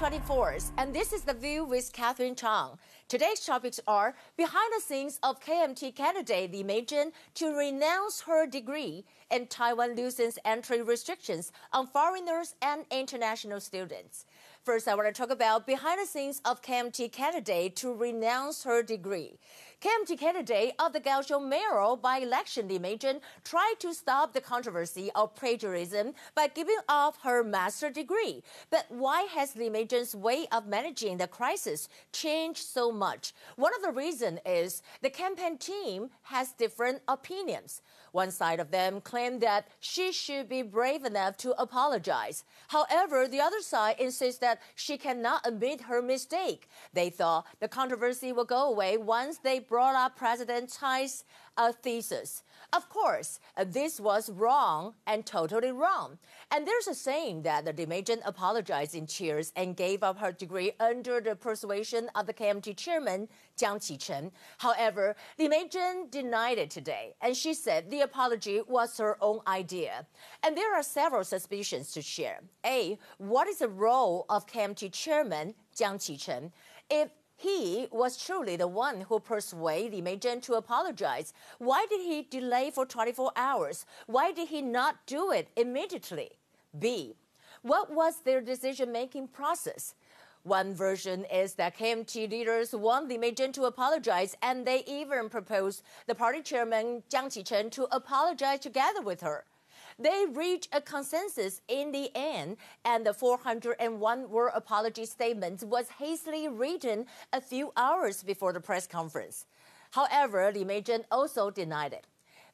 24th, and this is The View with Catherine Chang. Today's topics are behind the scenes of KMT candidate Li Meizhen to renounce her degree and Taiwan loosens entry restrictions on foreigners and international students. First, I want to talk about behind the scenes of KMT candidate to renounce her degree. KMT candidate of the Kaohsiung mayoral by-election Li Meizhen tried to stop the controversy of plagiarism by giving up her master degree. But why has Li Meizhen's way of managing the crisis changed so much? One of the reasons is the campaign team has different opinions. One side of them claim that she should be brave enough to apologize. However, the other side insists that she cannot admit her mistake. They thought the controversy will go away once they brought up President Tsai's uh, thesis. Of course, uh, this was wrong and totally wrong. And there's a saying that the Li apologized in tears and gave up her degree under the persuasion of the KMT chairman, Jiang Qichen. However, Meizhen denied it today, and she said the apology was her own idea. And there are several suspicions to share. A, what is the role of KMT chairman, Jiang Qichen? If he was truly the one who persuaded Li Meizhen to apologize. Why did he delay for 24 hours? Why did he not do it immediately? B. What was their decision making process? One version is that KMT leaders want Li Meizhen to apologize, and they even proposed the party chairman Jiang Qichen to apologize together with her. They reached a consensus in the end, and the 401 word apology statement was hastily written a few hours before the press conference. However, Li Meizhen also denied it.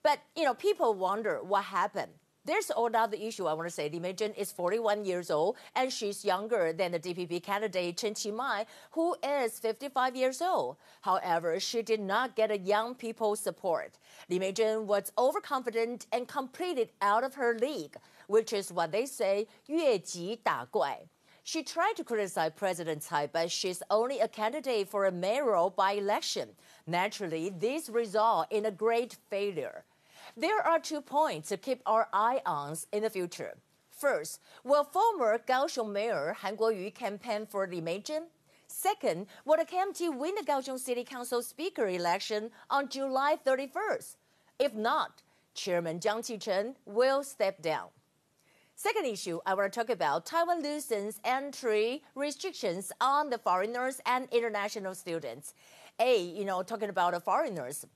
But, you know, people wonder what happened. There's another issue I want to say. Li Meizhen is 41 years old, and she's younger than the DPP candidate Chen Qimai, who is 55 years old. However, she did not get a young people's support. Li Meizhen was overconfident and completed out of her league, which is what they say, 越级打怪. She tried to criticize President Tsai, but she's only a candidate for a mayoral by election. Naturally, this resulted in a great failure. There are two points to keep our eye on in the future. First, will former Kaohsiung Mayor Han Kuo-yu campaign for Meizhen? Second, will the KMT win the Kaohsiung City Council Speaker election on July 31st? If not, Chairman Jiang Qichen will step down. Second issue I want to talk about Taiwan loosens entry restrictions on the foreigners and international students. A, you know, talking about the foreigners,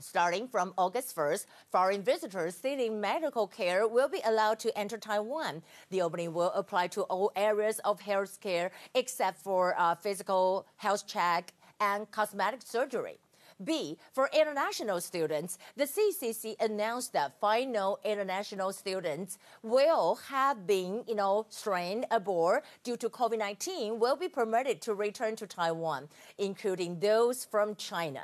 Starting from August 1st, foreign visitors seeking medical care will be allowed to enter Taiwan. The opening will apply to all areas of health care except for uh, physical health check and cosmetic surgery. B, for international students, the CCC announced that final international students will have been, you know, strained aboard due to COVID-19 will be permitted to return to Taiwan, including those from China.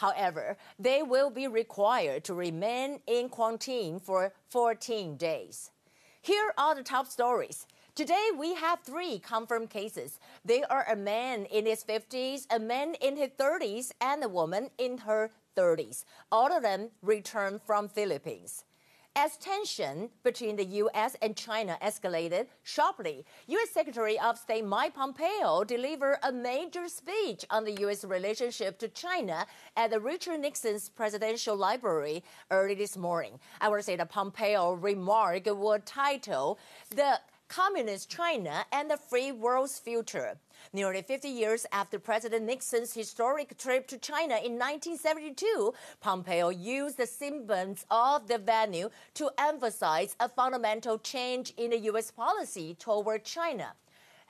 However, they will be required to remain in quarantine for 14 days. Here are the top stories. Today, we have three confirmed cases. They are a man in his 50s, a man in his 30s, and a woman in her 30s. All of them returned from Philippines. As tension between the U.S. and China escalated sharply, U.S. Secretary of State Mike Pompeo delivered a major speech on the U.S. relationship to China at the Richard Nixon's Presidential Library early this morning. I would say the Pompeo remark was title The Communist China and the Free World's Future. Nearly 50 years after President Nixon's historic trip to China in 1972, Pompeo used the symbols of the venue to emphasize a fundamental change in the U.S. policy toward China.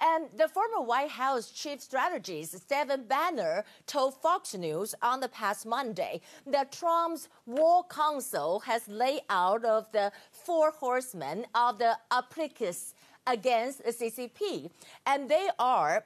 And the former White House chief strategist Stephen Bannon told Fox News on the past Monday that Trump's war council has laid out of the four horsemen of the apocalypse against the CCP. And they are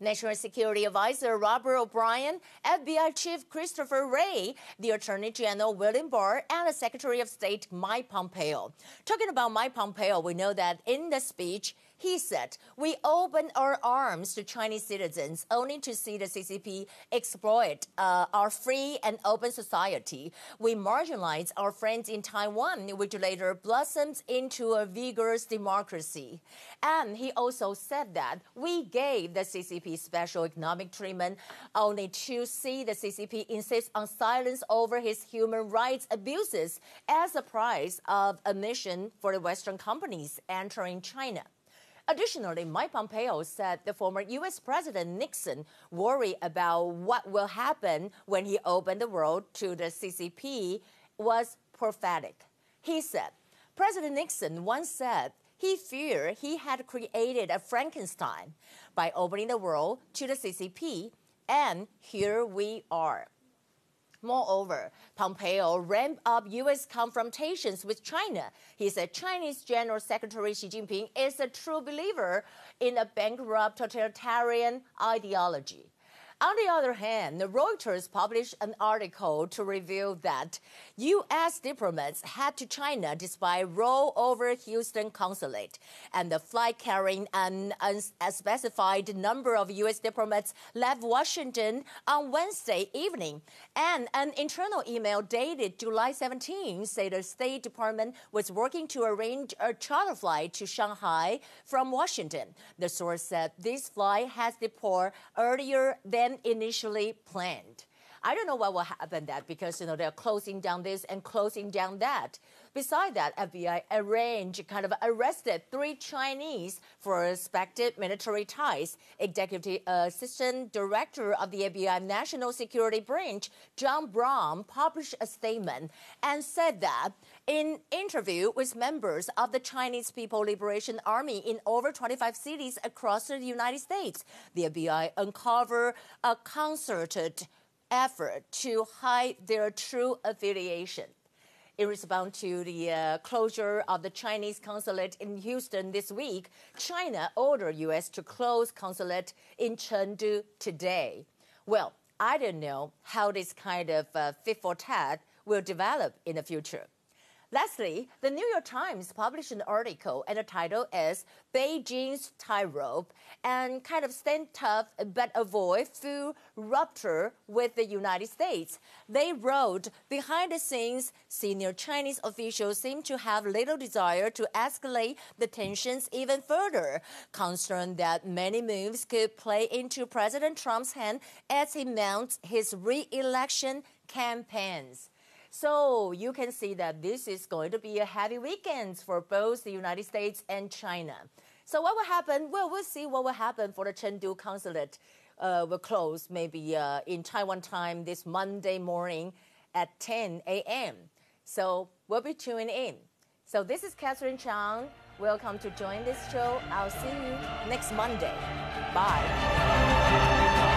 National Security Advisor Robert O'Brien, FBI Chief Christopher Wray, the Attorney General William Barr, and the Secretary of State Mike Pompeo. Talking about Mike Pompeo, we know that in the speech, He said, We open our arms to Chinese citizens only to see the CCP exploit uh, our free and open society. We marginalize our friends in Taiwan, which later blossoms into a vigorous democracy. And he also said that we gave the CCP special economic treatment only to see the CCP insist on silence over his human rights abuses as a price of admission for the Western companies entering China. Additionally, Mike Pompeo said the former U.S. President Nixon worried about what will happen when he opened the world to the CCP was prophetic. He said, President Nixon once said he feared he had created a Frankenstein by opening the world to the CCP, and here we are. Moreover, Pompeo ramped up U.S. confrontations with China. He said Chinese General Secretary Xi Jinping is a true believer in a bankrupt totalitarian ideology. On the other hand, Reuters published an article to reveal that U.S. diplomats head to China despite roll over Houston consulate, and the flight carrying an unspecified number of U.S. diplomats left Washington on Wednesday evening. And an internal email dated July 17 said the State Department was working to arrange a charter flight to Shanghai from Washington. The source said this flight has departed earlier than than initially planned. I don't know what will happen that because you know they're closing down this and closing down that. Besides that, FBI arranged, kind of arrested three Chinese for suspected military ties. Executive uh, Assistant Director of the FBI National Security Branch, John Brown, published a statement and said that in interview with members of the Chinese People Liberation Army in over 25 cities across the United States, the FBI uncovered a concerted effort to hide their true affiliation. In response to the uh, closure of the Chinese consulate in Houston this week, China ordered U.S. to close consulate in Chengdu today. Well, I don't know how this kind of uh, fit for tat will develop in the future. Lastly, the New York Times published an article, and the title is Beijing's Tightrope and kind of stand tough but avoid full rupture with the United States. They wrote, behind the scenes, senior Chinese officials seem to have little desire to escalate the tensions even further, concerned that many moves could play into President Trump's hand as he mounts his re election campaigns. So you can see that this is going to be a heavy weekend for both the United States and China. So what will happen? Well, we'll see what will happen for the Chengdu consulate. Uh, will close maybe uh, in Taiwan time this Monday morning at 10 a.m. So we'll be tuning in. So this is Catherine Chang. Welcome to join this show. I'll see you next Monday. Bye.